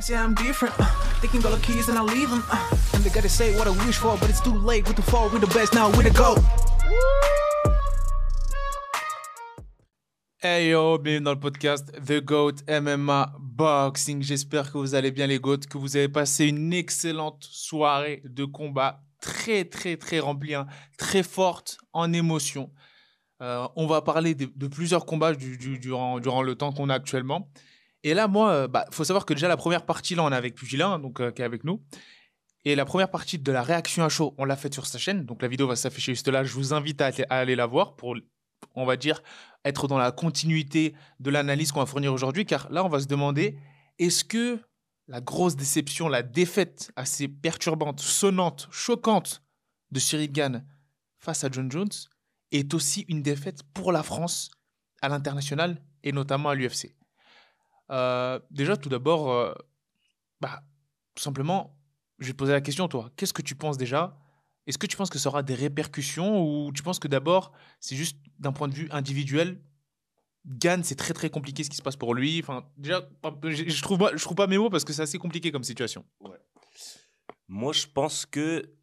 Say I'm different. Can go the keys and I leave them. Uh, and they gotta say what I wish for, but it's too late. With the fall, we the best now, we the go. Hey yo, bienvenue dans le podcast The GOAT MMA Boxing. J'espère que vous allez bien les GOAT, que vous avez passé une excellente soirée de combat très très très remplie, hein, très forte en émotion. Euh, on va parler de, de plusieurs combats du- du- durant, durant le temps qu'on a actuellement. Et là, moi, euh, bah, faut savoir que déjà la première partie, là, on est avec Pugilin, hein, donc euh, qui est avec nous. Et la première partie de la réaction à chaud, on l'a faite sur sa chaîne. Donc la vidéo va s'afficher juste là. Je vous invite à, à aller la voir pour, on va dire, être dans la continuité de l'analyse qu'on va fournir aujourd'hui. Car là, on va se demander, est-ce que la grosse déception, la défaite assez perturbante, sonnante, choquante de Cyril Gann face à John Jones est aussi une défaite pour la France à l'international et notamment à l'UFC Euh, Déjà, tout d'abord, euh, bah, tout simplement, je vais te poser la question, toi. Qu'est-ce que tu penses déjà? Est-ce que tu penses que ça aura des répercussions ou tu penses que d'abord, c'est juste d'un point de vue individuel Gann, c'est très très compliqué ce qui se passe pour lui? Enfin, déjà, je, trouve, pas- je trouve pas mes mots parce que c'est assez compliqué comme situation. Moi, je pense que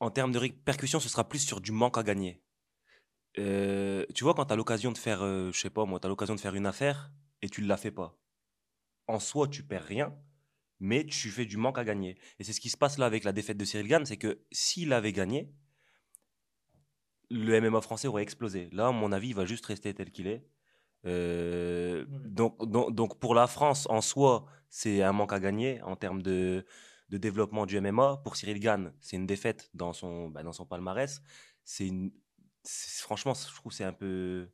en termes de répercussions, ce sera plus sur du manque à gagner. Euh, tu vois, quand tu as l'occasion de faire, je sais pas moi, tu as l'occasion de faire une affaire et tu ne la fais pas. En soi, tu perds rien, mais tu fais du manque à gagner. Et c'est ce qui se passe là avec la défaite de Cyril Gann, c'est que s'il avait gagné, le MMA français aurait explosé. Là, à mon avis, il va juste rester tel qu'il est. Euh, donc, donc, donc, pour la France, en soi, c'est un manque à gagner en termes de, de développement du MMA. Pour Cyril Gann, c'est une défaite dans son, bah, dans son palmarès. C'est une, franchement, je trouve que c'est un peu,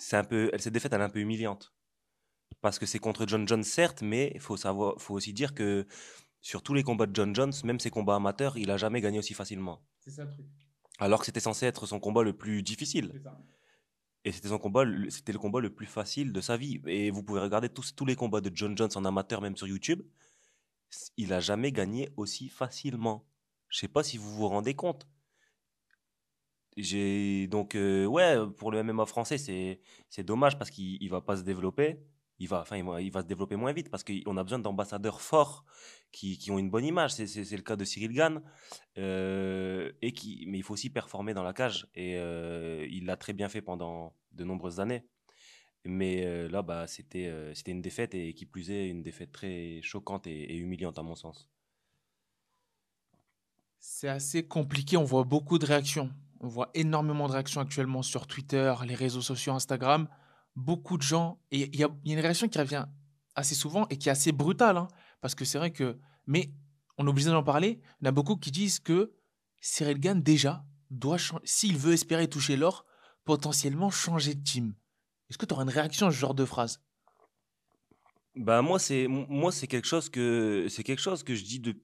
c'est un peu, elle cette défaite, elle est un peu humiliante parce que c'est contre John Jones certes, mais il faut savoir, faut aussi dire que sur tous les combats de John Jones, même ses combats amateurs, il a jamais gagné aussi facilement. C'est ça le truc. Alors que c'était censé être son combat le plus difficile. Et c'était son combat, le- c'était le combat le plus facile de sa vie. Et vous pouvez regarder tous, tous les combats de John Jones en amateur, même sur YouTube. Il a jamais gagné aussi facilement. Je sais pas si vous vous rendez compte. Donc euh, ouais pour le MMA français c'est c'est dommage parce qu'il il va pas se développer. Il va enfin il va, il va se développer moins vite parce qu'on a besoin d'ambassadeurs forts qui, qui ont une bonne image. C'est le cas de Cyril Gann. Euh, et qui, mais il faut aussi performer dans la cage. Et euh, il l'a très bien fait pendant de nombreuses années. Mais euh, là, bah, c'était euh, c'était une défaite et qui plus est, une défaite très choquante et humiliante à mon sens. C'est assez compliqué, on voit beaucoup de réactions. On voit énormément de réactions actuellement sur Twitter, les réseaux sociaux, Instagram. Beaucoup de gens. Et il y a, une réaction qui revient assez souvent et qui est assez brutale. hein, parce que c'est vrai que. Mais on est obligé d'en parler. Il y en a beaucoup qui disent que Cyril Gann, déjà, doit. S'il veut espérer toucher l'or, potentiellement changer de team. Est-ce que tu auras une réaction à ce genre de phrase? Bah moi c'est moi c'est quelque chose que c'est quelque chose que je dis de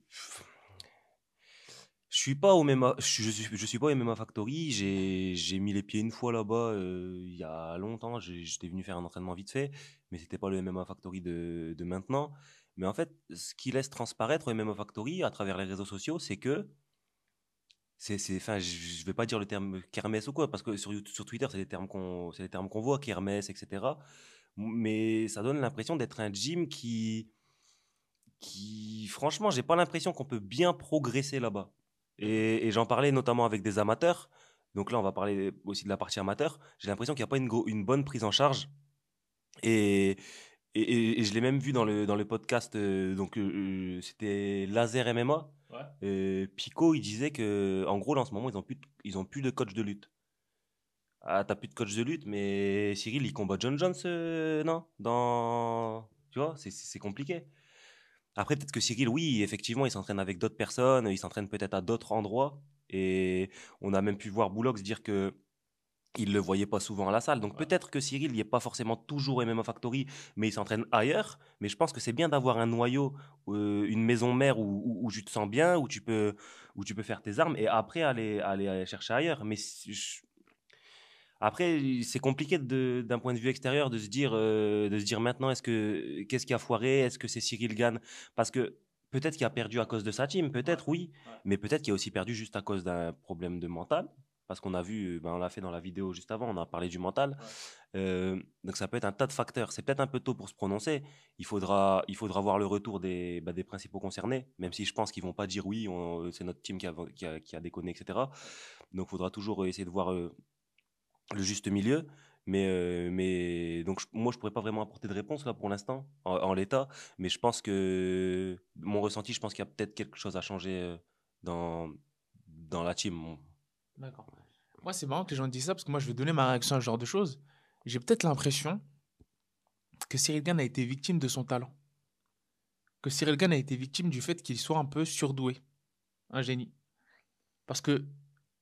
je suis pas au MMA je suis, pas au MMA Factory, j'ai mis les pieds une fois là-bas euh, il y a longtemps, j'étais venu faire un entraînement vite fait, mais c'était pas le MMA Factory de, maintenant. Mais en fait, ce qui laisse transparaître au MMA Factory à travers les réseaux sociaux, c'est que c'est enfin je, vais pas dire le terme kermesse ou quoi parce que sur Twitter, c'est des termes qu'on c'est des termes qu'on voit kermesse etc mais ça donne l'impression d'être un gym qui, qui franchement, j'ai pas l'impression qu'on peut bien progresser là-bas. Et, et j'en parlais notamment avec des amateurs. Donc là, on va parler aussi de la partie amateur. J'ai l'impression qu'il n'y a pas une, bonne prise en charge. Et, et, et- et je l'ai même vu dans le, dans le podcast. euh, donc, euh, euh, c'était Laser MMA. Euh, Pico, il disait que, en gros, là, en ce moment, ils ont plus, de- ils ont plus de coach de lutte. Ah, t'as plus de coach de lutte, mais Cyril, il combat John Jones, non? Dans... Tu vois, c'est compliqué. Après, peut-être que Cyril, oui, effectivement, il s'entraîne avec d'autres personnes, il s'entraîne peut-être à d'autres endroits. Et on a même pu voir Boulox dire que il le voyait pas souvent à la salle. Donc peut-être que Cyril, il n'est pas forcément toujours au MMA Factory, mais il s'entraîne ailleurs. Mais je pense que c'est bien d'avoir un noyau, euh, une maison mère où, où, où tu te sens bien, où tu peux, où tu peux faire tes armes, et après aller, aller, aller chercher ailleurs. Mais je- après, c'est compliqué d'un point de vue extérieur de se dire, euh, de se dire maintenant, est-ce que qu'est-ce qui a foiré? Est-ce que c'est Cyril Gann? Parce que peut-être qu'il a perdu à cause de sa team, peut-être oui, mais peut-être qu'il a aussi perdu juste à cause d'un problème de mental. parce qu'on a vu, ben, on l'a fait dans la vidéo juste avant, on a parlé du mental. Euh, donc ça peut être un tas de facteurs. C'est peut-être un peu tôt pour se prononcer. Il faudra, il faudra voir le retour des, bah, des principaux concernés, même si je pense qu'ils vont pas dire oui, c'est notre team qui a, qui, a, qui a, déconné, etc. Donc il faudra toujours essayer de voir euh, le juste milieu. Mais, euh, mais donc moi, je pourrais pas vraiment apporter de réponse là pour l'instant, en, l'état. Mais je pense que mon ressenti, je pense qu'il y a peut-être quelque chose à changer dans, dans la team. D'accord. Moi, c'est marrant que les gens disent ça parce que moi, je vais donner ma réaction à ce genre de choses. J'ai peut-être l'impression que Cyril Gann a été victime de son talent. Que Cyril Gann a été victime du fait qu'il soit un peu surdoué, un génie. Parce que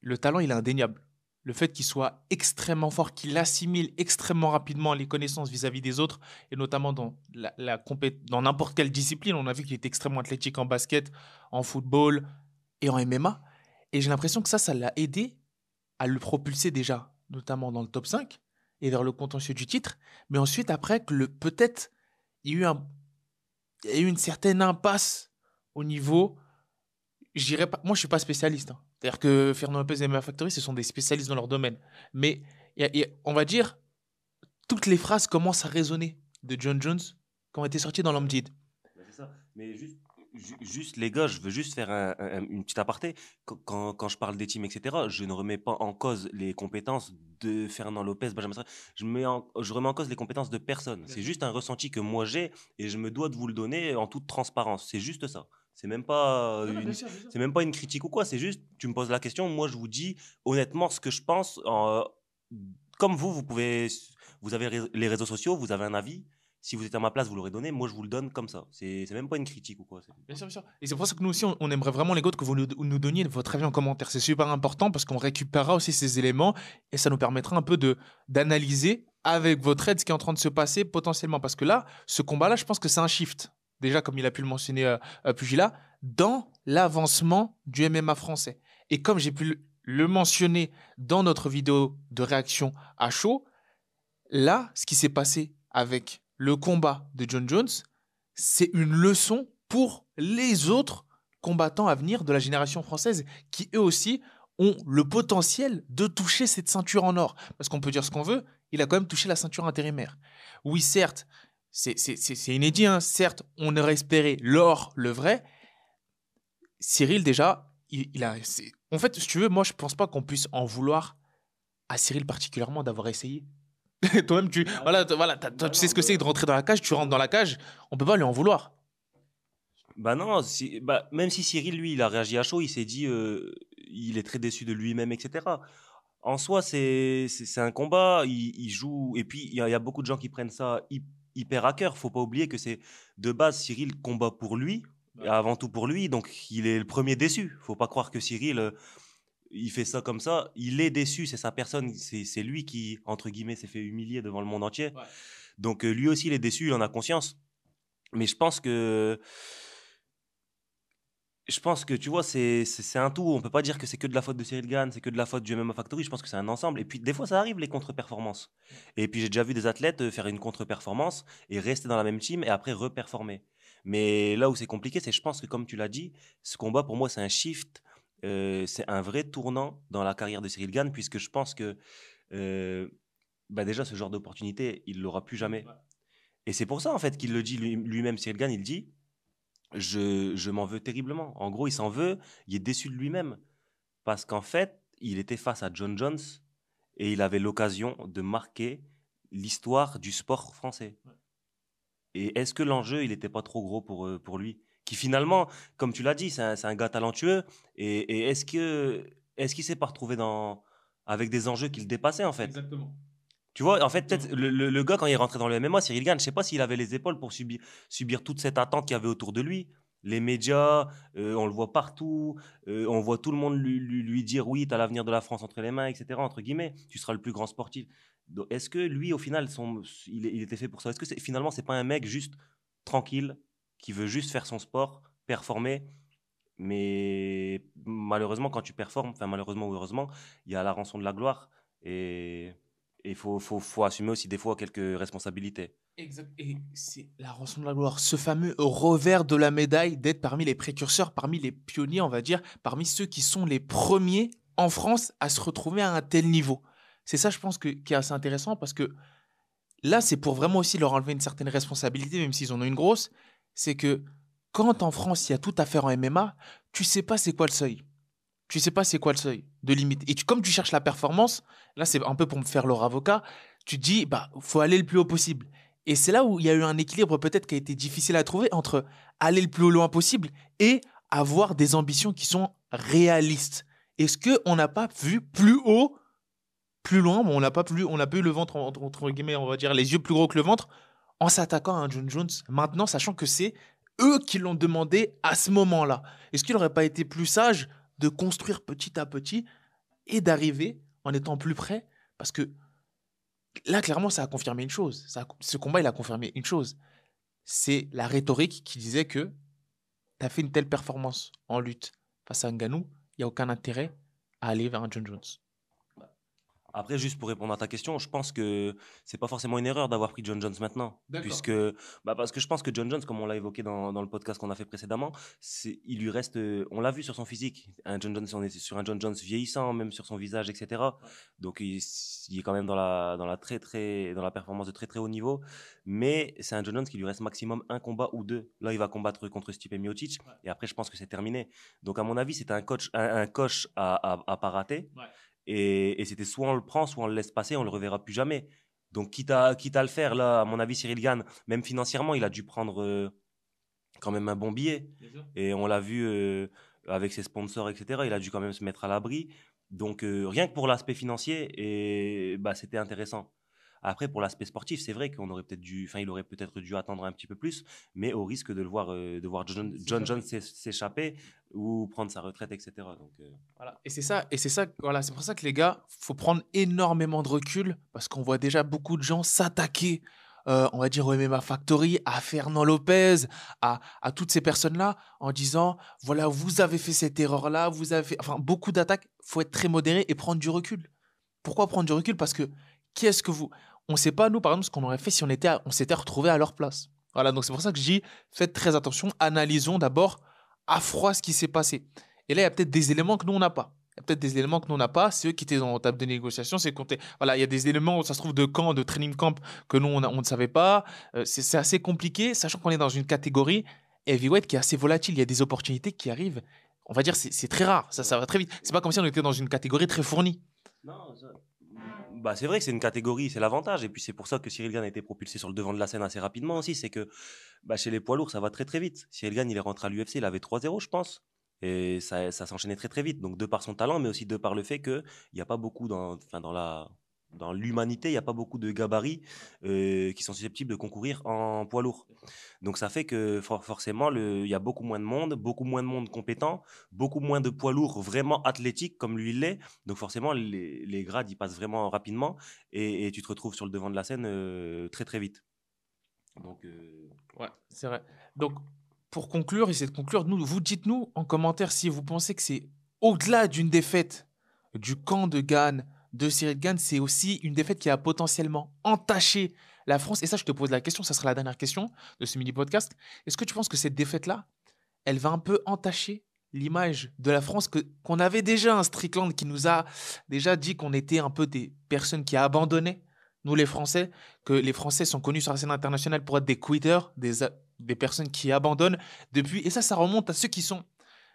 le talent, il est indéniable. Le fait qu'il soit extrêmement fort, qu'il assimile extrêmement rapidement les connaissances vis-à-vis des autres, et notamment dans, la, dans n'importe quelle discipline. On a vu qu'il était extrêmement athlétique en basket, en football et en MMA. Et j'ai l'impression que ça, ça l'a aidé à le propulser déjà, notamment dans le top 5 et vers le contentieux du titre. Mais ensuite, après, que le peut-être il y a eu une certaine impasse au niveau. Je dirais pas, moi, je suis pas spécialiste. Hein. C'est-à-dire que Fernand Lopez et MMA Factory, ce sont des spécialistes dans leur domaine. Mais on va dire, toutes les phrases commencent à résonner de John Jones qui ont été sorties dans l'Amjid. C'est ça. Mais juste Juste, les gars, je veux juste faire une petite aparté. Quand, quand, je parle des teams, etc., je ne remets pas en cause les compétences de Fernand Lopez, Benjamin Je, mets je remets en cause les compétences de personne. C'est juste un ressenti que moi j'ai et je me dois de vous le donner en toute transparence. C'est juste ça. C'est même pas c'est même pas une critique ou quoi. C'est juste, tu me poses la question, moi je vous dis honnêtement ce que je pense. comme vous, vous pouvez, vous avez les réseaux sociaux, vous avez un avis si vous êtes à ma place, vous l'aurez donné. Moi, je vous le donne comme ça. C'est même pas une critique ou quoi. Bien sûr, bien sûr. Et c'est pour ça que nous aussi, on, aimerait vraiment, les gars, que vous nous, nous, donniez votre avis en commentaire. C'est super important parce qu'on récupérera aussi ces éléments et ça nous permettra un peu de d'analyser avec votre aide ce qui est en train de se passer potentiellement. Parce que là, ce combat-là, je pense que c'est un shift. Déjà, comme il a pu le mentionner euh, euh Pugila, dans l'avancement du MMA français. Et comme j'ai pu le mentionner dans notre vidéo de réaction à chaud, là, ce qui s'est passé avec le combat de John Jones, c'est une leçon pour les autres combattants à venir de la génération française qui eux aussi ont le potentiel de toucher cette ceinture en or. Parce qu'on peut dire ce qu'on veut, il a quand même touché la ceinture intérimaire. Oui, certes, c'est inédit, hein. certes, on aurait espéré l'or, le vrai. Cyril, déjà, il, a. En fait, si tu veux, moi, je pense pas qu'on puisse en vouloir à Cyril particulièrement d'avoir essayé. Toi-même, tu, voilà, voilà, tu sais ce que c'est de rentrer dans la cage, tu rentres dans la cage, on peut pas lui en vouloir. Bah non, bah, même si Cyril, lui, il a réagi à chaud, il s'est dit, euh, il est très déçu de lui-même, etc. En soi, c'est un combat, il, joue, et puis il y, a beaucoup de gens qui prennent ça hyper à cœur. Faut pas oublier que c'est de base Cyril combat pour lui, avant tout pour lui, donc il est le premier déçu. Faut pas croire que Cyril euh, il fait ça comme ça, il est déçu, c'est sa personne, c'est lui qui, entre guillemets, s'est fait humilier devant le monde entier. Donc euh, lui aussi, il est déçu, il en a conscience. Mais je pense que... Je pense que, tu vois, c'est un tout. On peut pas dire que c'est que de la faute de Cyril Gann, c'est que de la faute du MMA Factory. Je pense que c'est un ensemble. Et puis, des fois, ça arrive, les contre-performances. Et puis, j'ai déjà vu des athlètes euh, faire une contre-performance et rester dans la même team et après reperformer. Mais là où c'est compliqué, c'est je pense que, comme tu l'as dit, ce combat, pour moi, c'est un shift euh, c'est un vrai tournant dans la carrière de Cyril Gann, puisque je pense que euh, bah déjà, ce genre d'opportunité, il l'aura plus jamais. Et c'est pour ça, en fait, qu'il le dit lui-même, Cyril Gann, il dit Je, je m'en veux terriblement. En gros, il s'en veut, il est déçu de lui-même. Parce qu'en fait, il était face à John Jones et il avait l'occasion de marquer l'histoire du sport français. Et est-ce que l'enjeu, il n'était pas trop gros pour, euh, pour lui? Qui finalement, comme tu l'as dit, c'est un, gars talentueux. Et, est-ce que est-ce qu'il s'est pas retrouvé dans avec des enjeux qui le dépassaient en fait? Exactement. Tu vois, en fait, peut-être le, gars quand il est rentré dans le MMA, Cyril Gann, je sais pas s'il avait les épaules pour subir, subir toute cette attente qu'il y avait autour de lui. Les médias, euh, on le voit partout, euh, on voit tout le monde lui, lui, dire oui, tu as l'avenir de la France entre les mains, etc. Entre guillemets, tu seras le plus grand sportif. Est-ce que lui, au final, son, il, il était fait pour ça? Est-ce que finalement, c'est pas un mec juste tranquille, qui veut juste faire son sport, performer? Mais malheureusement, quand tu performes, enfin malheureusement ou heureusement, il y a la rançon de la gloire. Et il faut, faut, faut, assumer aussi des fois quelques responsabilités. Exact. Et c'est la rançon de la gloire, ce fameux revers de la médaille d'être parmi les précurseurs, parmi les pionniers, on va dire, parmi ceux qui sont les premiers en France à se retrouver à un tel niveau. C'est ça, je pense, que, qui est assez intéressant parce que là, c'est pour vraiment aussi leur enlever une certaine responsabilité, même s'ils en ont une grosse. C'est que quand en France, il y a tout à faire en MMA, tu sais pas c'est quoi le seuil. Tu sais pas c'est quoi le seuil de limite. Et tu, comme tu cherches la performance, là, c'est un peu pour me faire leur avocat, tu dis, bah, faut aller le plus haut possible. Et c'est là où il y a eu un équilibre peut-être qui a été difficile à trouver entre aller le plus loin possible et avoir des ambitions qui sont réalistes. Est-ce qu'on n'a pas vu plus haut, plus loin, bon, on n'a pas, on pas eu le ventre, entre, guillemets, on va dire, les yeux plus gros que le ventre, en s'attaquant à un John Jones, maintenant, sachant que c'est eux qui l'ont demandé à ce moment-là. Est-ce qu'il n'aurait pas été plus sage de construire petit à petit et d'arriver en étant plus près Parce que là, clairement, ça a confirmé une chose. ce combat, il a confirmé une chose. C'est la rhétorique qui disait que tu as fait une telle performance en lutte face à Nganou, il n'y a aucun intérêt à aller vers un John Jones. Après, juste pour répondre à ta question, je pense que c'est pas forcément une erreur d'avoir pris John Jones maintenant. Puisque, bah parce que je pense que John Jones, comme on l'a évoqué dans, dans, le podcast qu'on a fait précédemment, il lui reste, on l'a vu sur son physique. Un John Jones, on est sur un John Jones vieillissant, même sur son visage, etc. Donc, il, est quand même dans la, dans la très, très, dans la performance de très, très haut niveau. Mais c'est un John Jones qui lui reste maximum un combat ou deux. Là, il va combattre contre Stipe Miocic. Et après, je pense que c'est terminé. Donc, à mon avis, c'est un coach, un, coach à, à, à pas rater. Et, c'était soit on le prend, soit on le laisse passer, on le reverra plus jamais. Donc, quitte à, quitte à le faire, là, à mon avis, Cyril Gann, même financièrement, il a dû prendre euh, quand même un bon billet. Et on l'a vu euh, avec ses sponsors, etc. Il a dû quand même se mettre à l'abri. Donc, euh, rien que pour l'aspect financier, et bah, c'était intéressant. Après, pour l'aspect sportif, c'est vrai qu'on aurait peut-être dû, enfin, il aurait peut-être dû attendre un petit peu plus, mais au risque de le voir, euh, de voir John, John Jones s'échapper ou prendre sa retraite, etc. Donc, euh, voilà. Et c'est ça, et c'est ça, voilà, c'est pour ça que les gars, faut prendre énormément de recul parce qu'on voit déjà beaucoup de gens s'attaquer. Euh, on va dire au MMA Factory, à Fernand Lopez, à, à toutes ces personnes-là, en disant voilà, vous avez fait cette erreur-là, vous avez fait... Enfin, beaucoup d'attaques, faut être très modéré et prendre du recul. Pourquoi prendre du recul? Parce que qu'est-ce que vous on ne sait pas, nous, par exemple, ce qu'on aurait fait si on, était on s'était retrouvé à leur place. Voilà, donc c'est pour ça que je dis, faites très attention, analysons d'abord à froid ce qui s'est passé. Et là, il y a peut-être des éléments que nous, on n'a pas. Il y a peut-être des éléments que nous, on n'a pas. C'est eux qui étaient la table de négociation. C'est compté. Voilà, il y a des éléments, ça se trouve, de camp, de training camp que nous, on, ne savait pas. Euh, c'est assez compliqué, sachant qu'on est dans une catégorie heavyweight qui est assez volatile. Il y a des opportunités qui arrivent. On va dire, c'est très rare. Ça, ça va très vite. C'est pas comme si on était dans une catégorie très fournie. Non, ça, bah, c'est vrai c'est une catégorie, c'est l'avantage. Et puis c'est pour ça que Cyril Gann a été propulsé sur le devant de la scène assez rapidement aussi. C'est que bah, chez les poids lourds, ça va très très vite. Cyril Gann, il est rentré à l'UFC, il avait 3-0, je pense. Et ça, ça s'enchaînait très très vite. Donc de par son talent, mais aussi de par le fait qu'il n'y a pas beaucoup dans, dans la dans l'humanité, il n'y a pas beaucoup de gabarits euh, qui sont susceptibles de concourir en poids lourd. Donc ça fait que forcément, il y a beaucoup moins de monde, beaucoup moins de monde compétent, beaucoup moins de poids lourds vraiment athlétiques comme lui l'est. Donc forcément, les, grades, ils passent vraiment rapidement et, tu te retrouves sur le devant de la scène euh, très très vite. Donc, euh, ouais, c'est vrai. Donc, pour conclure, essayer de conclure, vous dites-nous en commentaire si vous pensez que c'est au-delà d'une défaite du camp de Gann, de Cyril Gann, c'est aussi une défaite qui a potentiellement entaché la France. Et ça, je te pose la question, ça sera la dernière question de ce mini-podcast. Est-ce que tu penses que cette défaite-là, elle va un peu entacher l'image de la France qu'on avait déjà un Strickland qui nous a déjà dit qu'on était un peu des personnes qui abandonnaient nous les Français, que les Français sont connus sur la scène internationale pour être des quitters, des, des personnes qui abandonnent depuis. Et ça, ça remonte à ceux qui sont.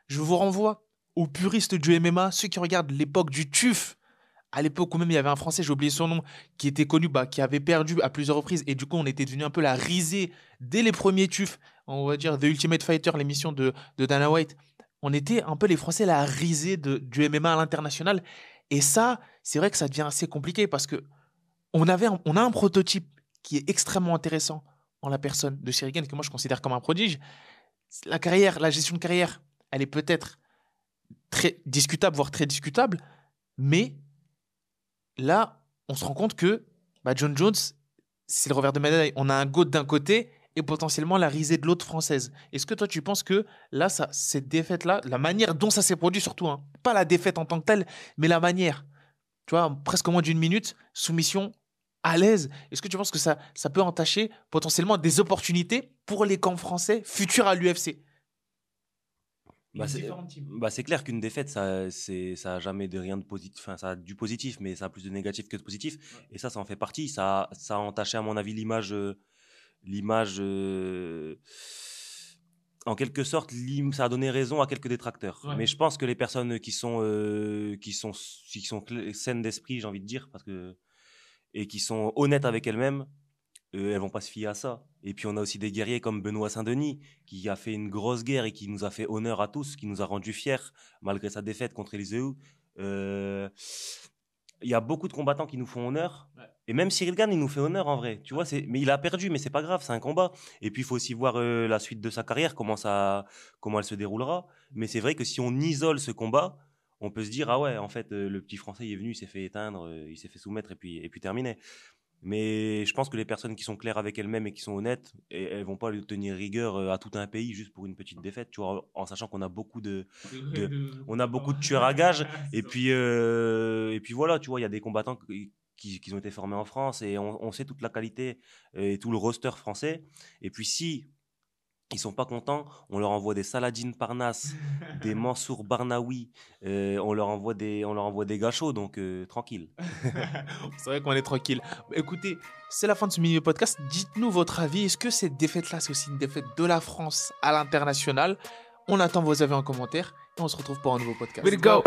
Je vous renvoie aux puristes du MMA, ceux qui regardent l'époque du TUF, à l'époque où même il y avait un Français, j'ai oublié son nom, qui était connu, bah, qui avait perdu à plusieurs reprises. Et du coup, on était devenu un peu la risée dès les premiers tufs. On va dire The Ultimate Fighter, l'émission de, Dana White. On était un peu les Français la risée du MMA à l'international. Et ça, c'est vrai que ça devient assez compliqué parce que on, avait on a un prototype qui est extrêmement intéressant en la personne de Sherigan, que moi je considère comme un prodige. La carrière, la gestion de carrière, elle est peut-être très discutable, voire très discutable, mais là, on se rend compte que bah, John Jones, c'est le revers de médaille. On a un GOAT d'un côté et potentiellement la risée de l'autre française. Est-ce que toi, tu penses que là, ça, cette défaite-là, la manière dont ça s'est produit surtout, hein, pas la défaite en tant que telle, mais la manière, tu vois, presque moins d'une minute, soumission à l'aise, est-ce que tu penses que ça, ça peut entacher potentiellement des opportunités pour les camps français futurs à l'UFC Bah, c'est-. Bah, c'est clair qu'une défaite, ça, c'est, ça a jamais de rien de positif. Enfin, ça a du positif, mais ça a plus de négatif que de positif. Et ça, ça en fait partie. Ça, a- ça a entaché, à mon avis, l'image, euh, l'image. euh, en quelque sorte, ça a donné raison à quelques détracteurs. Ouais. Mais je pense que les personnes qui sont, euh, qui sont, qui sont saines d'esprit, j'ai envie de dire, parce que et qui sont honnêtes avec elles-mêmes, euh, elles vont pas se fier à ça. Et puis on a aussi des guerriers comme Benoît Saint-Denis, qui a fait une grosse guerre et qui nous a fait honneur à tous, qui nous a rendus fiers malgré sa défaite contre Eliseu. Euh, Il y a beaucoup de combattants qui nous font honneur. Ouais. Et même Cyril Gann, il nous fait honneur en vrai. Tu vois, c'est... mais il a perdu, mais c'est pas grave, c'est un combat. Et puis il faut aussi voir euh, la suite de sa carrière, comment, ça, comment elle se déroulera. Mais c'est vrai que si on isole ce combat, on peut se dire, ah ouais, en fait, euh, le petit Français, il est venu, il s'est fait éteindre, euh, il s'est fait soumettre et puis, et puis terminé. Mais je pense que les personnes qui sont claires avec elles-mêmes et qui sont honnêtes, et, elles vont pas lui tenir rigueur euh, à tout un pays juste pour une petite défaite, tu vois, en sachant qu'on a beaucoup de, de- on a beaucoup de tueurs à gages. Et puis, euh, et puis voilà, tu vois, il y a des combattants qui, qui- qui ont été formés en France et on, on sait toute la qualité euh, et tout le roster français. Et puis si ils sont pas contents, on leur envoie des Saladin Parnasse, des Mansour Barnaoui, euh, on leur envoie des, on leur envoie des gâchots, donc euh, tranquille. c'est vrai qu'on est tranquille. Écoutez, c'est la fin de ce mini podcast. Dites-nous votre avis. Est-ce que cette défaite-là, c'est aussi une défaite de la France à l'international? On attend vos avis en commentaire et on se retrouve pour un nouveau podcast. To go.